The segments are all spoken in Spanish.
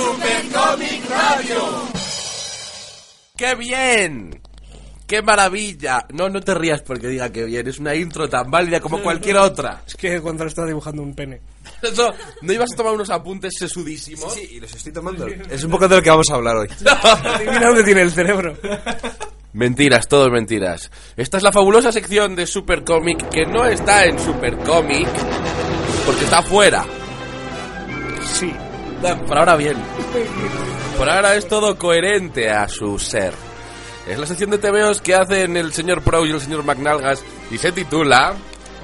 Super Comic Radio. ¡Qué bien! ¡Qué maravilla! No, no te rías porque diga que bien. Es una intro tan válida como cualquier otra. Es que cuando está dibujando un pene. Eso, ¿No ibas a tomar unos apuntes sesudísimos? Sí, y los estoy tomando. Es un poco de lo que vamos a hablar hoy. Adivina dónde tiene el cerebro. Mentiras, todo mentiras. Esta es la fabulosa sección de Super Comic que no está en Super Comic porque está fuera. Sí. Por ahora bien. Por ahora es todo coherente a su ser. Es la sección de TVOs que hacen el señor Pro y el señor McNalgas y se titula...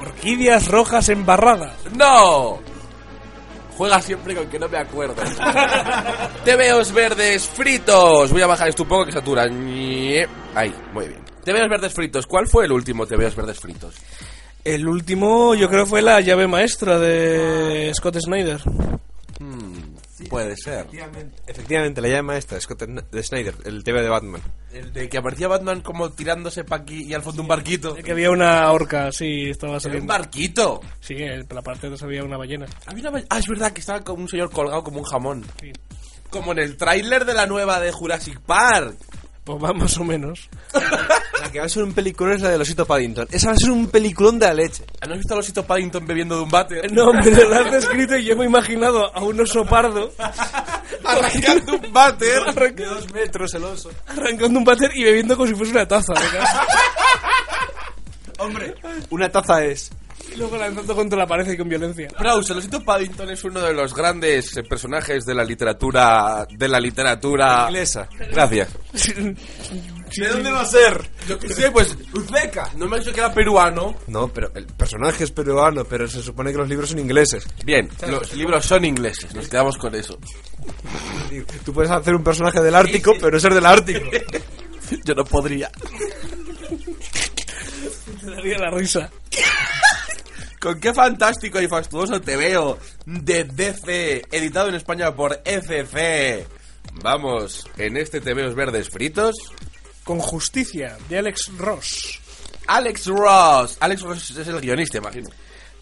Orquídeas rojas embarradas. ¡No! Juega siempre con que no me acuerdo. TVOs verdes fritos. Voy a bajar esto un poco que satura. Ahí, muy bien. TVOs verdes fritos. ¿Cuál fue el último TVOs verdes fritos? El último, yo creo, fue la llave maestra de Scott Snyder. Hmm, puede ser. Efectivamente, la llave maestra, Scott de Snyder, el TV de Batman. El de que aparecía Batman como tirándose pa' aquí y al fondo un barquito. Que había una horca, sí, estaba ¿Un saliendo. barquito? Sí, en la parte de atrás había una ballena. Había una ba- Ah, es verdad que estaba como un señor colgado como un jamón. Sí. Como en el tráiler de la nueva de Jurassic Park. Pues va más o menos. La que va a ser un peliculón es la de Osito Paddington. Esa va a ser un peliculón de la leche. ¿No has visto a Losito Paddington bebiendo de un váter? No, pero lo has descrito y yo me he imaginado a un oso pardo Arrancando un váter. De dos metros el oso. arrancando un váter y bebiendo como si fuese una taza. ¿verdad? Hombre, una taza es. Y luego lanzando contra la pared y con violencia. Proust, Losito Paddington es uno de los grandes eh, personajes de la literatura. De la literatura. Inglesa. Gracias. ¿De dónde va a ser? Yo que sé, pues. Uzbeka. No me ha dicho que era peruano. No, pero el personaje es peruano, pero se supone que los libros son ingleses. Bien, los libros son ingleses, nos quedamos con eso. Tú puedes hacer un personaje del Ártico, pero ser del Ártico. Yo no podría. Te daría la risa. Con qué fantástico y fastuoso te veo de DC, editado en España por FC. Vamos, en este TVOs verdes fritos, Con justicia, de Alex Ross. Alex Ross. Alex Ross es el guionista, imagino.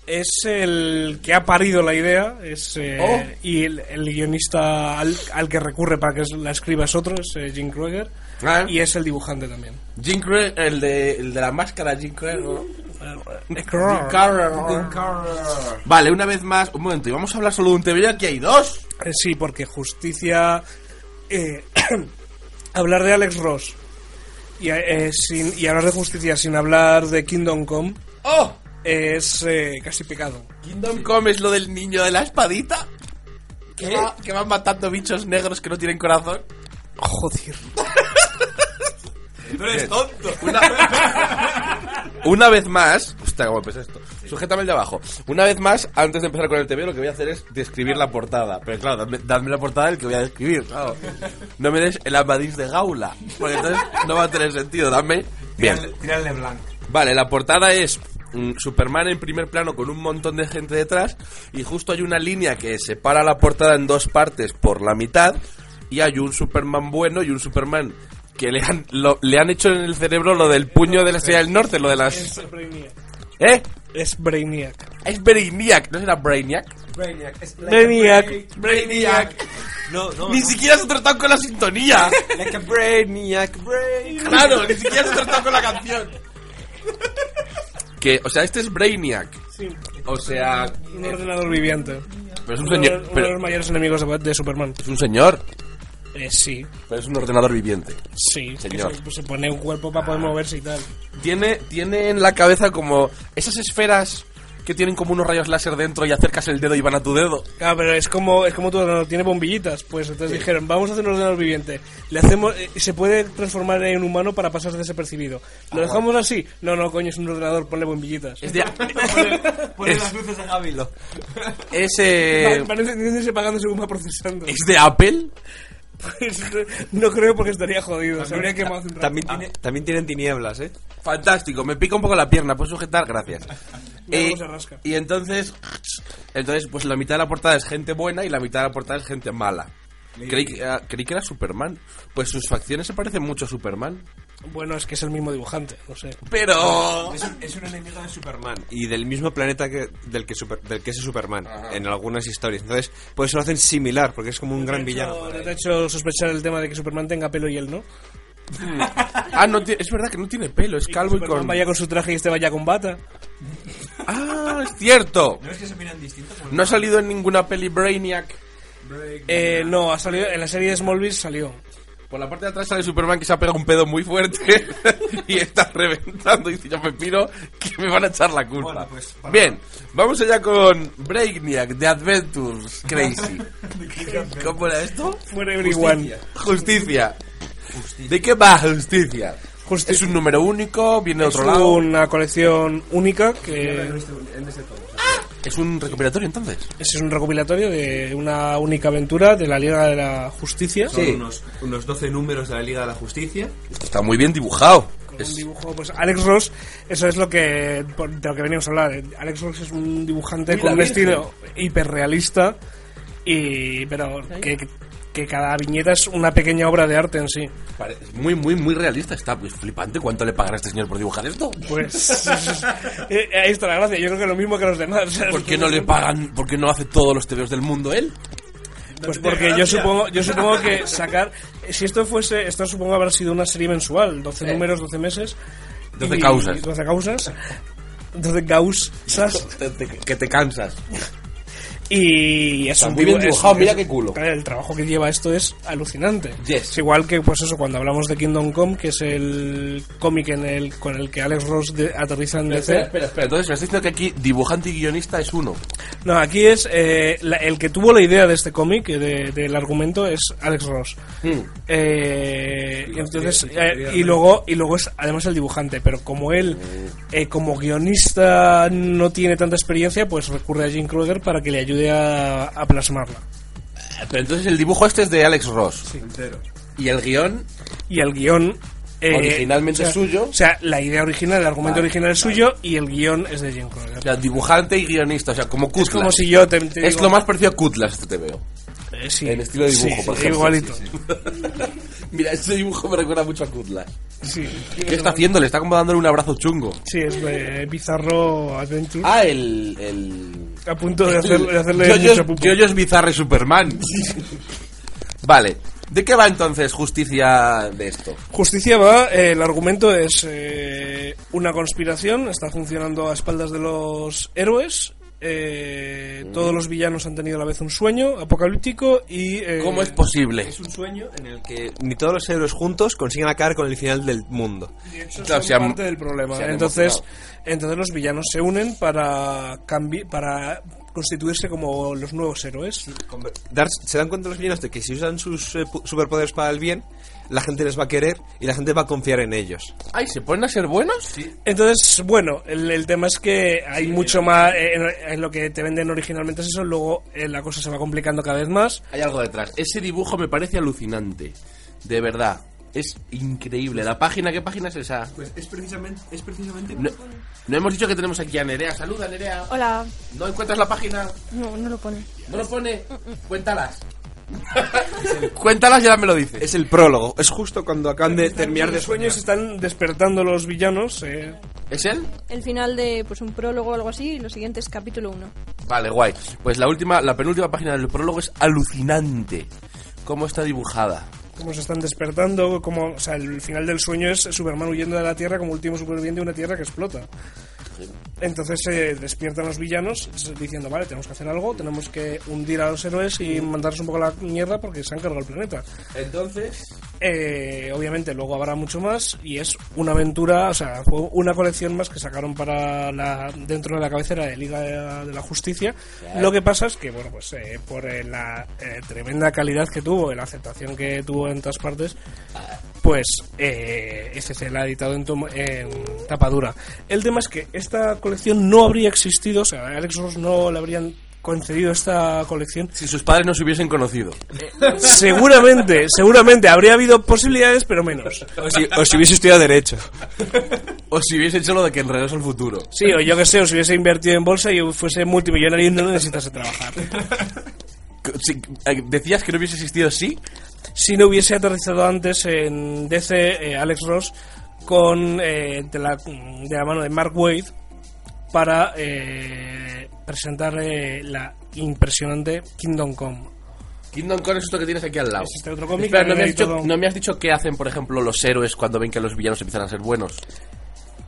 Es el que ha parido la idea es, eh, Oh. y el, el guionista al, al que recurre para que la escriba es otro, es eh, Jim Krueger. Ah. Y es el dibujante también. Jim Craig, el de, el de la máscara, Jim. ¿no? Eh, Vale, una vez más, un momento, y vamos a hablar solo de un TV, y aquí hay dos. Eh, Sí, porque justicia. eh, hablar de Alex Ross y, eh, sin, y hablar de justicia sin hablar de Kingdom Come ¡Oh! es eh, casi pecado. Kingdom Come es lo del niño de la espadita. Que, va- que van matando bichos negros que no tienen corazón. Joder. No eres tonto. Una, Una vez más. Hostia, cómo pesa esto. Sujétame el de abajo. Una vez más, antes de empezar con el TV, lo que voy a hacer es describir la portada. Pero claro, dadme, dadme la portada del que voy a describir, claro. No me des el Amadís de Gaula. Porque entonces no va a tener sentido. Dame. Bien. Tírale blanco. Vale, la portada es mm, Superman en primer plano con un montón de gente detrás y justo hay una línea que separa la portada en dos partes por la mitad y hay un Superman bueno y un Superman que le han, lo- le han hecho en el cerebro lo del puño de la estrella del norte, lo de las... Es Brainiac. ¿Eh? Es Brainiac. Es Brainiac, ¿no será Brainiac? Brainiac. Es Brainiac. Brainiac. No, no. Ni siquiera se ha tratado con la sintonía. Like a Brainiac, Brainiac. Claro, ni siquiera se ha tratado con la canción. Que, o sea, este es Brainiac. Sí. O sea, Un ordenador viviente. pero es un señor... uno de los mayores enemigos de Superman. es un señor. Eh, sí, Pero es un ordenador viviente. sí. que Señor. Se, se pone un cuerpo para poder moverse y tal. Tiene, tiene en la cabeza como esas esferas que tienen como unos rayos láser dentro y acercas el dedo y van a tu dedo. Claro, pero es como, es como tu ordenador, tiene bombillitas. Pues entonces dijeron, vamos a hacer un ordenador viviente. Le hacemos, eh, se puede transformar en humano para pasar desapercibido. ¿Lo dejamos así? No, no, coño, es un ordenador, ponle bombillitas. Es de... Pone Es- las luces de Gávilo. es, eh, va procesando. ¿Es de Apple? Pues, no creo porque estaría jodido. Se. También, tiene, también tienen tinieblas, ¿eh? Fantástico, me pica un poco la pierna, ¿puedes sujetar? Gracias. Eh, y entonces, entonces, pues la mitad de la portada es gente buena y la mitad de la portada es gente mala. Creí que, ah, creí que era Superman. Pues sus facciones se parecen mucho a Superman. Bueno, es que es el mismo dibujante, no sé. Pero... Es un, es un enemigo de Superman y del mismo planeta que, del, que super- del que es Superman en algunas historias. Entonces, por eso lo hacen similar, porque es como un gran villano. ¿No te ha hecho sospechar el tema de que Superman tenga pelo y él no? Ah, no, ti- es verdad que no tiene pelo, es calvo y con... vaya con su traje y este vaya con bata. Ah, es cierto. ¿No es que se miran distintos? No ha salido en ninguna peli Brainiac. Eh, no, ha salido en la serie de Smallville salió. Por la parte de atrás sale Superman que se ha pegado un pedo muy fuerte y está reventando y dice, yo me pido que me van a echar la culpa. Bueno, pues, para- Bien, vamos allá con Brainiac, The Adventures, Crazy. ¿Cómo era esto? For everyone. Justicia. ¿De qué va Justicia? Justicia. Es un número único, viene de Es otro lado. una colección única que Es un recopilatorio entonces. ese es un recopilatorio de una única aventura de la Liga de la Justicia. Son unos, unos 12 números de la Liga de la Justicia. Está muy bien dibujado. Con un dibujo, pues Alex Ross, eso es lo que de lo que veníamos a hablar. Alex Ross es un dibujante con un Virgen. estilo hiperrealista y pero que, que cada viñeta es una pequeña obra de arte en sí. Pare- Es muy, muy, muy realista. Está pues, flipante. ¿Cuánto le pagará a este señor por dibujar esto? Pues eh, ahí está la gracia. Yo creo que lo mismo que los demás. ¿Por qué no le pagan? ¿Por qué no hace todos los TVOs del mundo él? Pues porque yo supongo, yo supongo que sacar, si esto fuese, esto supongo habrá sido una serie mensual, 12 números, 12 meses. 12 y- causas. 12 causas. 12 causas. Que te cansas. Y es Está un muy bien dibu- es- dibujado, mira qué culo. El trabajo que lleva esto es alucinante. Yes. Es igual que, pues eso, cuando hablamos de Kingdom Come, que es el cómic en el, con el que Alex Ross de- aterriza en DC. Espera, espera, espera. Entonces me estás diciendo que aquí dibujante y guionista es uno. No, aquí es eh, la- el que tuvo la idea de este cómic, eh, de- del argumento, es Alex Ross. Eh, y entonces eh, y luego y luego es además el dibujante, pero como él eh, como guionista no tiene tanta experiencia, pues recurre a Jim Krueger para que le ayude a, a plasmarla. Pero entonces el dibujo este es de Alex Ross. Y el guion, Y el guion eh, Originalmente o sea, suyo. O sea, la idea original, el argumento Vale, original es suyo y el guion es de Jim Krueger. o sea, dibujante y guionista, o sea, como Kutlas. es como si yo te, te Es digo- lo más parecido a Kutlas, este te veo. eh, sí, en estilo de dibujo, sí, por sí, ejemplo. igualito. Sí, Mira, este dibujo me recuerda mucho a Kutlas. Sí. ¿Qué está haciendo? Le está como dándole un abrazo chungo. Sí, es de Bizarro Adventure. Ah, el... el... a punto de, hacer- de hacerle Yoyos, pupo. Yoyos Bizarre Superman. vale. ¿De qué va entonces justicia de esto? Justicia va, eh, el argumento es eh, una conspiración, está funcionando a espaldas de los héroes. Eh, Todos los villanos han tenido a la vez un sueño apocalíptico y. eh, ¿Cómo es posible? Es un sueño en el que ni todos los héroes juntos consiguen acabar con el final del mundo. Claro, son se han- parte del problema. Entonces, emocionado. entonces los villanos se unen para cambi- para constituirse como los nuevos héroes. Se dan cuenta los villanos de que si usan sus eh, superpoderes para el bien, la gente les va a querer y la gente va a confiar en ellos. Ay, ¿se ponen a ser buenos? Entonces, bueno, el, el tema es que hay mucho más eh, en, en lo que te venden originalmente es eso, luego eh, la cosa se va complicando cada vez más. Hay algo detrás. Ese dibujo me parece alucinante. De verdad. Es increíble. ¿La página? ¿Qué página es esa? Pues es precisamente, es precisamente No, no hemos dicho que tenemos aquí a Nerea. Saluda, Nerea. Hola. ¿No encuentras la página? No, no lo pone. ¿No lo pone? Cuéntalas. Cuéntalas y ahora me lo dices. es el prólogo. Es justo cuando acaban de terminar de Los sueños están despertando los villanos. eh, ¿Es él? El final de pues un prólogo o algo así y lo siguiente es capítulo 1. Vale, guay. Pues la última, la penúltima página del prólogo es alucinante. Cómo está dibujada. como se están despertando, como, o sea, el final del sueño es Superman huyendo de la Tierra como último superviviente de una Tierra que explota. Entonces se despiertan los villanos diciendo, vale, tenemos que hacer algo, tenemos que hundir a los héroes y mandarles un poco la mierda porque se han cargado el planeta. Entonces, Eh, obviamente luego habrá mucho más y es una aventura, o sea, fue una colección más que sacaron para la dentro de la cabecera de Liga de, de la Justicia. Lo que pasa es que, bueno, pues eh, por eh, la eh, tremenda calidad que tuvo y la aceptación que tuvo en todas partes, pues eh, SC la ha editado en, en tapadura. El tema es que esta colección no habría existido, o sea, a Alex Ross no le habrían concedido esta colección si sus padres no se hubiesen conocido. Seguramente, seguramente habría habido posibilidades, pero menos. O si, o si hubiese estudiado Derecho. O si hubiesen hecho lo de que enredos el futuro. Sí, o yo que sé, o si hubiese invertido en bolsa y fuese multimillonario y no necesitase trabajar. Si- eh, decías que no hubiese existido sí. Si no hubiese aterrizado antes en DC, eh, Alex Ross con eh, de, la, de la mano de Mark Wade para eh, presentar eh, la impresionante Kingdom Come. Kingdom Come es esto que tienes aquí al lado. Es este otro cómic Espera, ¿no, me has dicho, todo- no me has dicho qué hacen, por ejemplo, los héroes cuando ven que los villanos empiezan a ser buenos?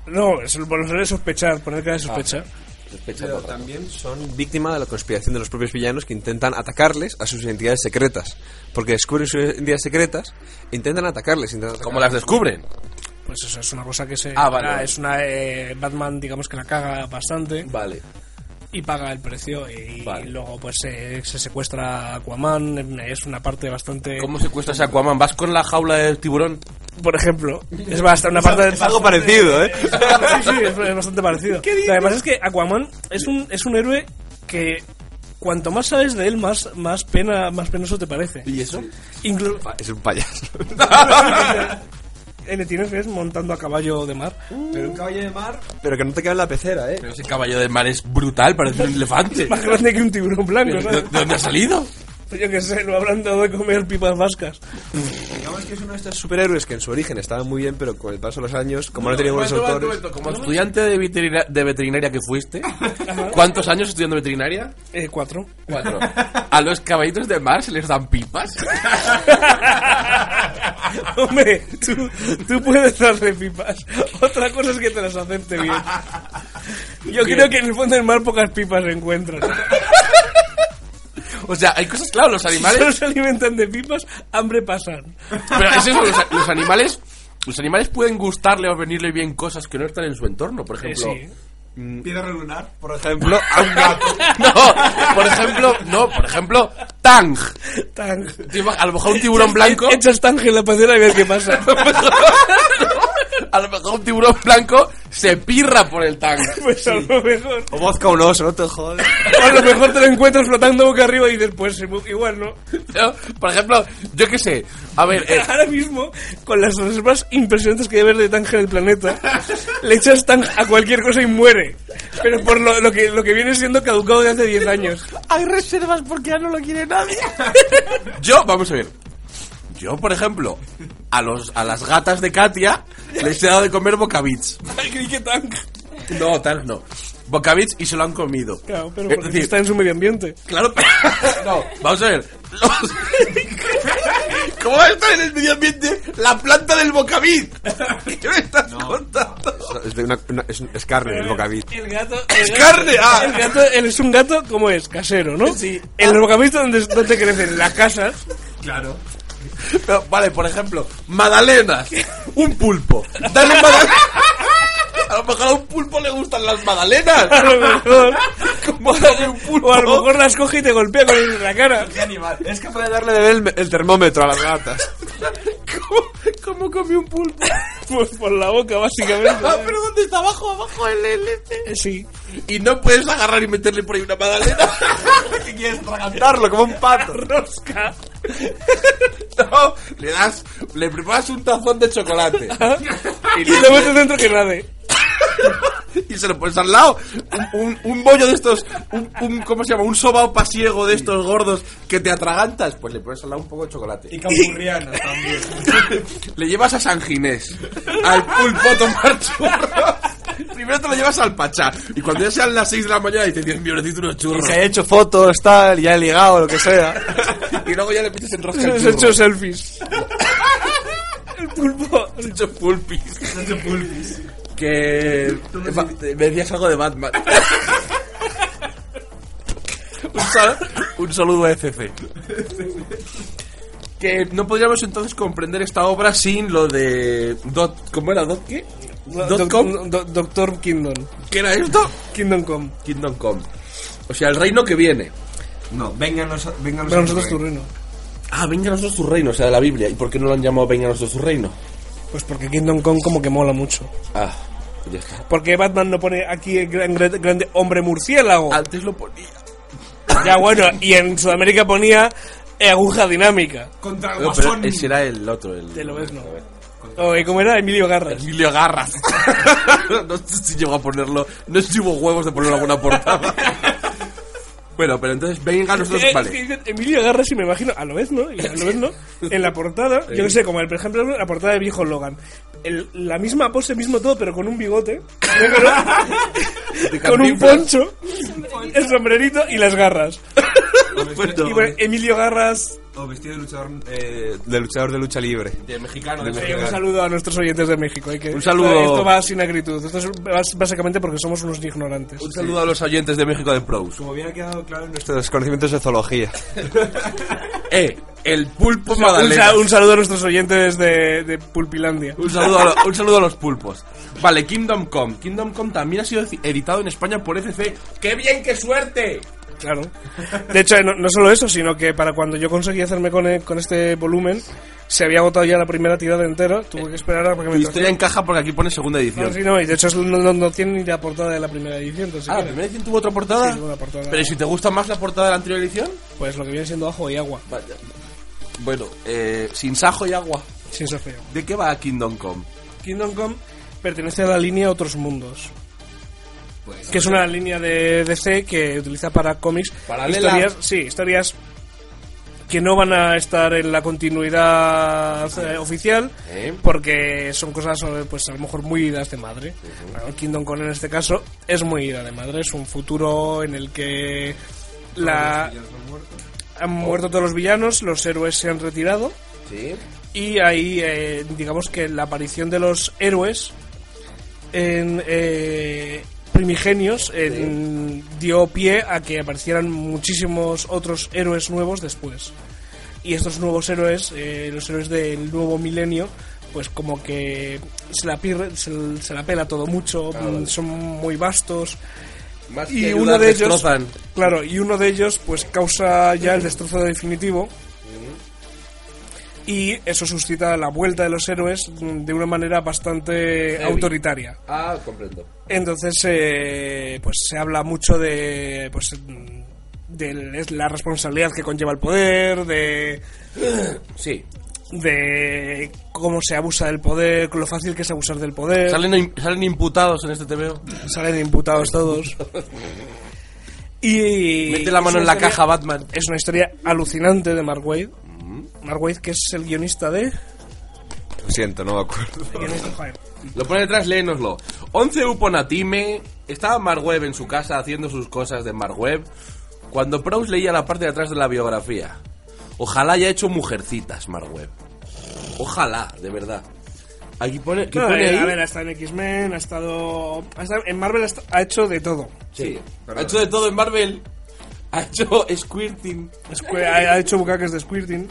No, es por lo de sospechar, poner cara de sospecha. Sospechan Pero todo. también son víctima de la conspiración de los propios villanos que intentan atacarles a sus identidades secretas. Porque descubren sus identidades secretas e intentan atacarles. Intentan ¿Cómo las descubren? Pues eso es una cosa que se. Ah, vale, vale. Es una. eh, Batman, digamos que la caga bastante Vale. y paga el precio. Y, Vale. luego, pues eh, se secuestra a Aquaman. Es una parte bastante. ¿Cómo secuestras a Aquaman? ¿Vas con la jaula del tiburón? Por ejemplo, es bastante una parte Es algo parecido, ¿eh? Sí, sí, es, es bastante parecido. Pasa es que Aquaman es un, es un héroe que cuanto más sabes de él, más, más pena más penoso te parece. ¿Y eso? Incluso Es un payaso. en tienes ves montando a caballo de mar. Pero un caballo de mar. Pero que no te queda en la pecera, ¿eh? Pero ese caballo del mar es brutal, parece un elefante. Más grande que un tiburón blanco, ¿De, ¿sabes? de dónde ha salido? Yo que sé, lo habrán dado de comer pipas vascas. Digamos que es uno de estos superhéroes que en su origen estaban muy bien, pero con el paso de los años, como no, tenían buenos Momento, momento, autores. momento. Como estudiante de veterina- de veterinaria que fuiste, ¿cuántos años estudiando veterinaria? Eh, cuatro. Cuatro. ¿A los caballitos de mar se les dan pipas? Hombre, tú, tú puedes darle pipas. Otra cosa es que te las acepte bien. Yo Bien. creo que en el fondo del mar pocas pipas se encuentran. O sea, hay cosas, claro, los Si solo animales... se alimentan de pipas, hambre pasan. Pero es eso, los, los animales... Los animales pueden gustarle o venirle bien cosas que no están en su entorno. Por Eh, ejemplo... sí. Piedra lunar, por ejemplo, a un gato. No, por ejemplo, no, por ejemplo, Tang. Tan... A lo mejor un tiburón blanco. Echas tanje en la pecera y ves qué pasa. A lo mejor un tiburón blanco se pirra por el Tang. Pues a lo mejor. O vodka un oso, no te jodes. O a lo mejor te lo encuentras flotando boca arriba y dices, pues igual no. ¿No? Por ejemplo, yo qué sé. A ver, eh, Ahora mismo, con las reservas impresionantes que hay de haber de tanje en el planeta, le echas tanje a cualquier cosa y muere. Pero por lo, lo que, lo que viene siendo caducado de hace 10 años. hay reservas porque ya no lo quiere nadie. Yo, vamos a ver. Yo, por ejemplo, a los a las gatas de Katia les he dado de comer bocabits. No, tal no. Bocabits y se lo han comido. Claro, pero Es porque decir, está en su medio ambiente. Claro, pero... No, vamos a ver. Los- ¿Cómo va a estar en el medio ambiente la planta del bocabit? ¿Qué me estás contando? Es, de una- una- es, es carne el bocavit. El gato. ¡Es gato- carne! ¡Ah! El gato él es un gato, ¿cómo es? Casero, ¿no? Sí. En los bocamistas donde, donde crecen en las casas. Claro. Pero, vale, por ejemplo, magdalenas. Un pulpo. Dale magdalenas. A lo mejor a un pulpo le gustan las magdalenas. A lo mejor. ¿Cómo darle un pulpo? O a lo mejor las coge y te golpea con el en la cara. ¿Qué animal? Es capaz de darle de ver el, el termómetro a las gatas. ¿Cómo, cómo come un pulpo? Pues por la boca, básicamente. Ah, pero ¿dónde está abajo? Abajo el, el este. Eh, Sí. Y no puedes agarrar y meterle por ahí una magdalena. ¿Qué quieres tragantarlo como un pato? Rosca. No, le das, le preparas un tazón de chocolate Y te metes dentro que nade. y se lo pones al lado. Un, un, un bollo de estos, un, un- ¿cómo se llama? Un sobao pasiego de estos gordos que te atragantas. Pues le pones al lado un poco de chocolate. Y campurriana también. Le llevas a San Ginés, al pulpo a tomar churros. Primero te lo llevas al Pachá. Y cuando ya sean las 6 de la mañana dices, Dios mío, necesito unos Y churros. se ha hecho fotos, tal, y ha ligado, lo que sea. Y luego ya le metes en rosca el Has churro. hecho selfies. El pulpo. Has hecho pulpis. Que... Me decías algo de Batman. un, sal- un saludo a FF. Que no podríamos entonces comprender esta obra sin lo de... Dot, ¿Cómo era? ¿Dot qué? ¿Dot com? Do- Doctor Kingdom. ¿Qué era esto? Kingdom Come. Kingdom Come. O sea, el reino que viene. No, vénganos, vénganos nosotros tu reino. Ah, venga a nosotros tu reino, o sea, de la Biblia. ¿Y por qué no lo han llamado venga a nosotros tu reino? Pues porque Kingdom Come como que mola mucho. Ah, ya está. Porque Batman no pone aquí el gran, gran- grande hombre murciélago. Antes lo ponía. Ya bueno, y en Sudamérica ponía eh, aguja dinámica. Contra el No, pero guasón. ese era el otro. El, Te lo ves, ¿no? O, ¿y ¿Cómo era? Emilio Garras. Emilio Garras. no sé si llegó a ponerlo. No sé si hubo huevos de ponerlo en alguna portada. Bueno, pero entonces venga nosotros, es que vale. dicen Emilio Garras y me imagino a lo vez, ¿no? Y a lo vez, ¿no? En la portada, yo que sé, como el, por ejemplo la portada de Viejo Logan. El- la misma pose, mismo todo, pero con un bigote, con un poncho, el sombrerito y las garras. Y bueno, Emilio Garras, O vestido de luchador, eh, de luchador de lucha libre. de mexicano, de mexicano. un saludo a nuestros oyentes de México. eh, que Un saludo. Esto, va sin acritud. Esto es básicamente porque somos unos ignorantes. Un saludo a los oyentes de México de Pros. Como bien ha quedado claro en nuestros conocimientos de zoología. Eh, el pulpo magdalena. sa- un saludo a nuestros oyentes de, de Pulpilandia. Un saludo, a lo- un saludo a los pulpos. Vale, Kingdom Come. Kingdom Come también ha sido editado en España por FC. ¡Qué bien, qué suerte! Claro. De hecho, no, no solo eso, sino que para cuando yo conseguí hacerme con, e- con este volumen, se había agotado ya la primera tirada entera. Tuve que esperar a que me historia encaja porque aquí pone segunda No, edición. sí, no, y de hecho no, no- no tiene ni la portada de la primera edición. entonces, Ah, ¿la primera edición tuvo otra portada? Sí, tuvo una portada. Pero ¿y si te gusta más la portada de la anterior edición? Pues lo que viene siendo ajo y agua. Vaya. Bueno, eh, sin sajo y agua. Sin ser feo. ¿De qué va Kingdom Come? Kingdom Come pertenece a la línea Otros Mundos. Que es una línea de DC que utiliza para cómics Paralela. historias, sí, historias que no van a estar en la continuidad eh, oficial ¿Eh? porque son cosas eh, pues a lo mejor muy idas de madre. Bueno, Kingdom Come en este caso es muy ida de madre, es un futuro en el que la han muerto todos los villanos, los héroes se han retirado Sí. y ahí eh, digamos que la aparición de los héroes en eh, primigenios en- dio pie a que aparecieran muchísimos otros héroes nuevos después. Y estos nuevos héroes eh, los héroes del nuevo milenio pues como que se la, pirre- se, se la pela todo mucho mm, son muy vastos. Más y que uno de ellos destrozan. claro y uno de ellos pues causa ya el destrozo definitivo y eso suscita la vuelta de los héroes de una manera bastante Heavy. autoritaria Ah, comprendo. entonces eh, pues se habla mucho de pues de es la responsabilidad que conlleva el poder de Sí. de cómo se abusa del poder lo fácil que es abusar del poder ¿Salen, salen imputados en este TVO? salen imputados todos y Mete la es mano una en la historia- caja Batman. es una historia alucinante de Mark Waid. Mark Waid, que es el guionista de... Lo siento, no me acuerdo. el guionista, joder. Lo pone detrás, léenoslo. 11 Uponatime. Estaba Marweb en su casa haciendo sus cosas de Marweb cuando Proust leía la parte de atrás de la biografía. Ojalá haya hecho mujercitas, Marweb. Ojalá, de verdad. Aquí pone, ¿qué No, pone eh, ahí? A ver, ha estado en X-Men, ha estado... ha estado- En Marvel ha hecho de todo. Sí. Ha hecho de todo en Marvel. Ha hecho squirting. Squ- Ha, hecho bucaques de Squirting.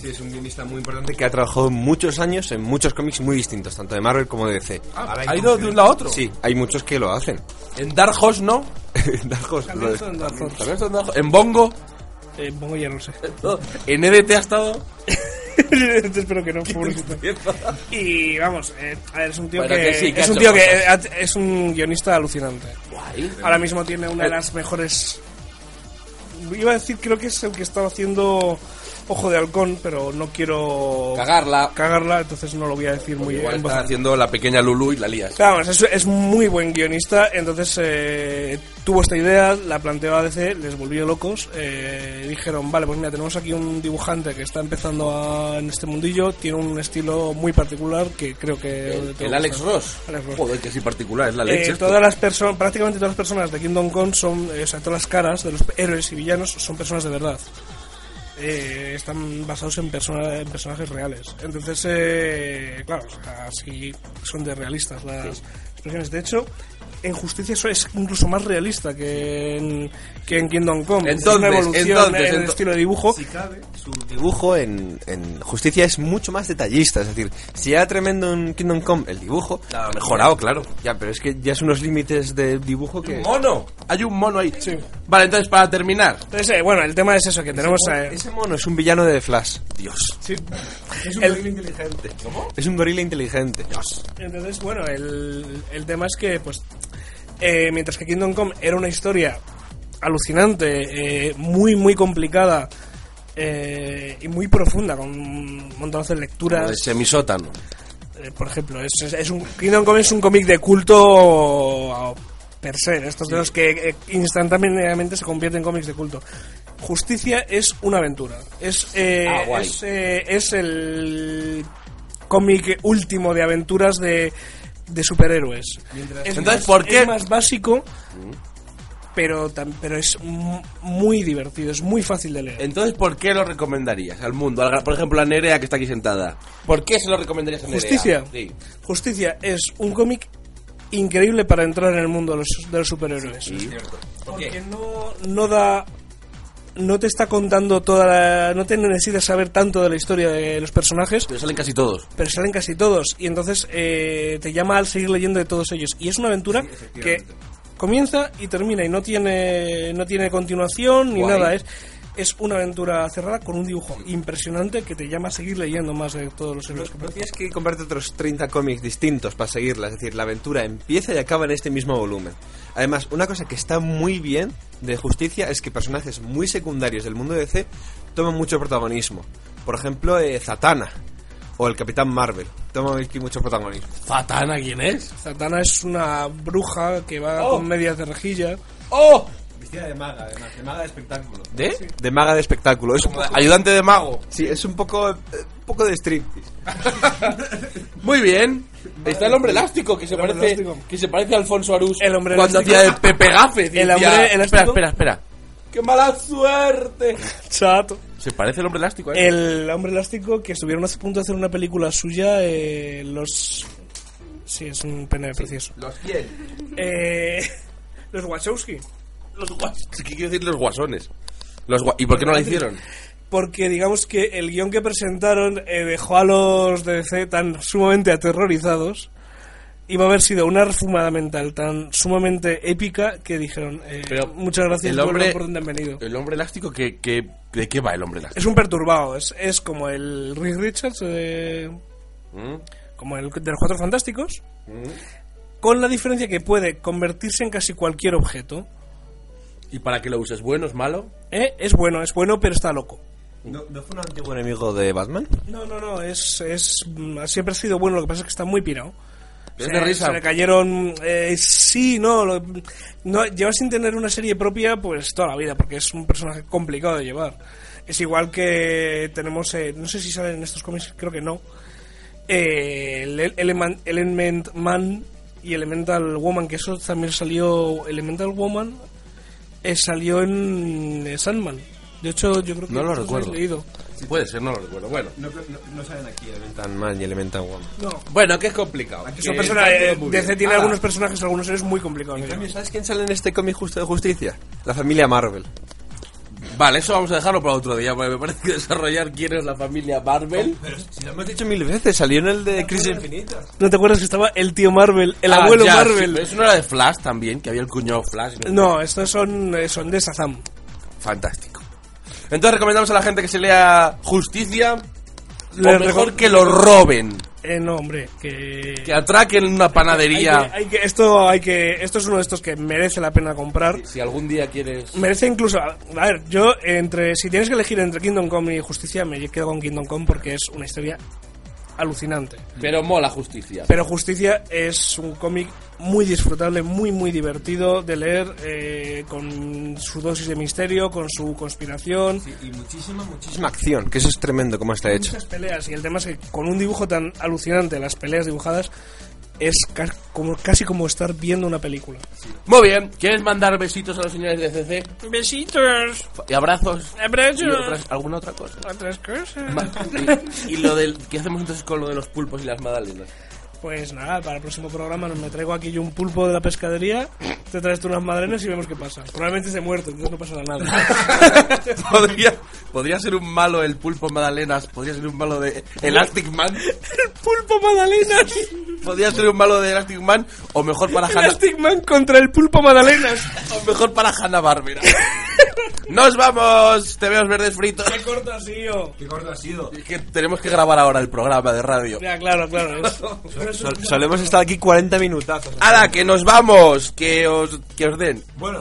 Sí, es un guionista muy importante que ha trabajado muchos años en muchos cómics muy distintos, tanto de Marvel como de DC. ¿Ha ido de un lado a otro? Sí, hay muchos que lo hacen. En Dark Horse no. Dark Horse, También lo- en Dark Horse. También en Dark Horse. En Bongo. Eh, pongo ya no sé. En EDT ha estado. Espero que no, pobrecito. Y vamos, eh, a ver, es un tío Bueno, que, que sí, que es un tío que cosas. eh, ha- es un guionista alucinante. Guay. Ahora mismo tiene una de las mejores. Iba a decir, creo que es el que estaba haciendo Ojo de Halcón, pero no quiero Cagarla. cagarla, entonces no lo voy a decir muy Igual en voz está haciendo la pequeña Lulu y la lías. Vamos, es, es muy buen guionista, entonces eh, tuvo esta idea, la planteó a DC, les volvió locos, eh, dijeron, vale, pues mira, tenemos aquí un dibujante que está empezando a- en este mundillo, tiene un estilo muy particular que creo que... El, Alex gustar". Ross. Alex Ross. Joder, que sí particular, es la Eh, leche. esto. todas las personas, prácticamente todas las personas de Kingdom Come son, eh, o sea, todas las caras de los héroes y villanos son personas de verdad. Eh, están basados en, persona- en personajes reales. Entonces, eh, claro, o sea, son de realistas las De hecho, en Justicia eso es incluso más realista que en, que en Kingdom Come. es una Entonces, evolución entonces, en el ento- estilo de dibujo. Si cabe, su dibujo en, en Justicia es mucho más detallista. Es decir, si era tremendo en Kingdom Come el dibujo, Ha mejorado, claro. ya, pero es que ya son unos límites de dibujo que. Mono. Hay un mono ahí. Sí. Vale, entonces para terminar. Entonces, eh, bueno, el tema es eso, que tenemos... eh, Ese mono es un villano de Flash. Dios. sí. Es un El- gorila inteligente. Es un gorila inteligente. Entonces, bueno, el, el tema es que, pues, eh, mientras que Kingdom Come era una historia alucinante, eh, muy, muy complicada eh, y muy profunda, con un montón de De lecturas. semisótano. eh, por ejemplo, es, es- es un, Kingdom Come es un cómic de culto per se, estos de los que instantáneamente se convierten en cómics de culto. Justicia es una aventura. Es, Ah, es, es el cómic último de aventuras de, de superhéroes. Es Entonces, más- ¿por qué? Es más básico, pero, tam- pero es mu- muy divertido, es muy fácil de leer. Entonces, ¿por qué lo recomendarías al mundo? Al- Por ejemplo, a Nerea que está aquí sentada. ¿Por qué se lo recomendarías a Nerea? Justicia. Sí. Justicia es un cómic increíble para entrar en el mundo de los, de los superhéroes. Porque no, no da. No te está contando toda la. No te necesitas saber tanto de la historia de los personajes, Pero salen casi todos. pero salen casi todos. Y entonces eh, te llama al seguir leyendo de todos ellos. Y es una aventura que comienza y termina y no tiene, no tiene continuación ni Guay. nada. Es, es una aventura cerrada con un dibujo impresionante que te llama a seguir leyendo más de todos los héroes que tienes que comprarte otros 30 cómics distintos para seguirla, es decir, la aventura empieza y acaba en este mismo volumen. Además, una cosa que está muy bien de Justicia es que personajes muy secundarios del mundo de DC toman mucho protagonismo. Por ejemplo, eh, Zatanna o el Capitán Marvel toman aquí mucho protagonismo. ¿Fatana quién es? Zatanna es una bruja que va Oh. con medias de rejilla. ¡Oh! Vestida de maga, además, de maga de espectáculo. ¿De? De maga de espectáculo. Es un poco- Ayudante de mago. sí, es un poco, eh, un poco de striptease. Muy bien. Está el hombre elástico que se El parece elástico. que se parece a Alfonso Arús El hombre cuando elástico. hacía de Pepe Gafe. El hombre Espera, elástico. espera, espera. ¡Qué mala suerte! Chato. Se parece el hombre elástico, ¿eh? El hombre elástico que estuvieron a punto de hacer una película suya, eh, los... Sí, es un pene precioso. Los quién? Eh, los Wachowski. Los guas... ¿Qué quiere decir los guasones? Los gua- ¿Y por qué no la hicieron? Porque digamos que el guion que presentaron eh, dejó a los de DC tan sumamente aterrorizados. Iba a haber sido una refumada mental tan sumamente épica que dijeron, eh, Pero muchas gracias el hombre- por donde han venido. El hombre elástico, que, que- ¿de qué va el hombre elástico? Es un perturbado, es, es como el Rick Richards, eh, ¿Mm? como el de los Cuatro Fantásticos, con la diferencia que puede convertirse en casi cualquier objeto. ¿Y para qué lo uses? ¿Bueno, es malo? Eh, Es bueno, es bueno, pero está loco. ¿No, ¿No fue un antiguo enemigo de Batman? No, no, no, es, es siempre ha sido bueno, lo que pasa es que está muy pirado. Es Se- de risa. Se le cayeron. eh, sí, no, lo- no. Lleva sin tener una serie propia, pues toda la vida, porque es un personaje complicado de llevar. Es igual que tenemos. eh, no sé si salen en estos cómics, creo que no. eh, el Eleman- Element Man y Elemental Woman, que eso también salió. Elemental Woman eh, salió en eh, Sandman. De hecho, yo creo que No lo recuerdo. leído. Puede ser, no lo recuerdo. Bueno, No, no, salen aquí Elemental Man y Elemental Woman. No. bueno que es complicado. Son personas, eh, bien. tiene Ah, algunos personajes, algunos seres muy complicados. En cambio, ¿sabes quién sale en este cómic justo de justicia? La familia Marvel. Vale, eso vamos a dejarlo para otro día, porque me parece que desarrollar quién es la familia Marvel. Si lo hemos dicho mil veces, salió en el de Crisis Infinita. ¿No te acuerdas que estaba el tío Marvel, el Ah, abuelo ya, sí, Marvel? pero eso no era de Flash también, que había el cuñado Flash. No, estos son, eh, son de Shazam. Fantástico. Entonces recomendamos a la gente que se lea Justicia, Le o mejor que lo roben, Eh, no, hombre, que... que atraquen una hay panadería. que- hay que- esto hay que esto es uno de estos que merece la pena comprar Si algún día quieres... merece incluso a ver yo entre si tienes que elegir entre Kingdom Come y Justicia me quedo con Kingdom Come porque es una historia alucinante Pero mola Justicia. pero Justicia es un cómic muy disfrutable, muy muy divertido de leer, eh, con su dosis de misterio, con su conspiración, Y muchísima, muchísima acción, que eso es tremendo como está hecho. muchas peleas y el tema es que con un dibujo tan alucinante, las peleas dibujadas es ca- como, casi como estar viendo una película. Muy bien, ¿quieres mandar besitos a los señores de CC? Besitos, Y abrazos. abrazos, ¿Y otras- alguna otra cosa? otras cosas. Y lo del... ¿Qué hacemos entonces con lo de los pulpos y las magdalenas? Pues nada, para el próximo programa me traigo aquí yo un pulpo de la pescadería, te traes tú unas madrenas y vemos qué pasa. Probablemente esté muerto, entonces no pasará nada. podría, podría ser un malo el pulpo magdalenas, podría ser un malo de Elastic Man, ¡El pulpo magdalenas! podría ser un malo de Elastic Man, o mejor para Hanna, Elastic Man contra el pulpo magdalenas. o mejor para Hanna Barbera. Nos vamos, te veo verdes fritos. ¡Qué corto ha sido! ¿Qué corto ha sido? Es que tenemos que grabar ahora el programa de radio. Ya, claro, claro. solemos estar aquí 40 minutazos. ¡Hala, que nos vamos! Que os, que os den. Bueno,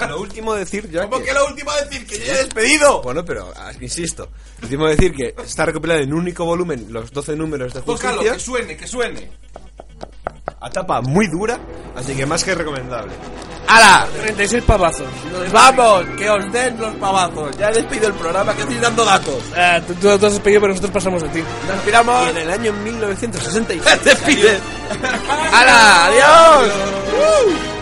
lo, lo último decir ya ¿Cómo que- que lo último a decir? ¡Que ya he despedido! Bueno, pero ah, insisto, lo último decir que está recopilado en un único volumen los 12 números de Tócalo, justicia. que suene, que suene. a tapa muy dura, así que más que recomendable. ¡Hala! 36 pavazos. ¡Nos vamos! ¡Que os den los pavazos! Ya he despedido el programa, que estoy dando datos. Ah, tú, tú, tú has despedido, pero nosotros pasamos de ti. ¡Nos piramos! Y en el año 1966 ¡Despide! ¡Hala! ¡Adiós!